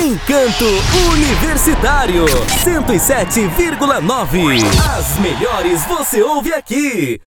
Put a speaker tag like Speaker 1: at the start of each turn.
Speaker 1: Encanto Universitário 107,9. As melhores você ouve aqui.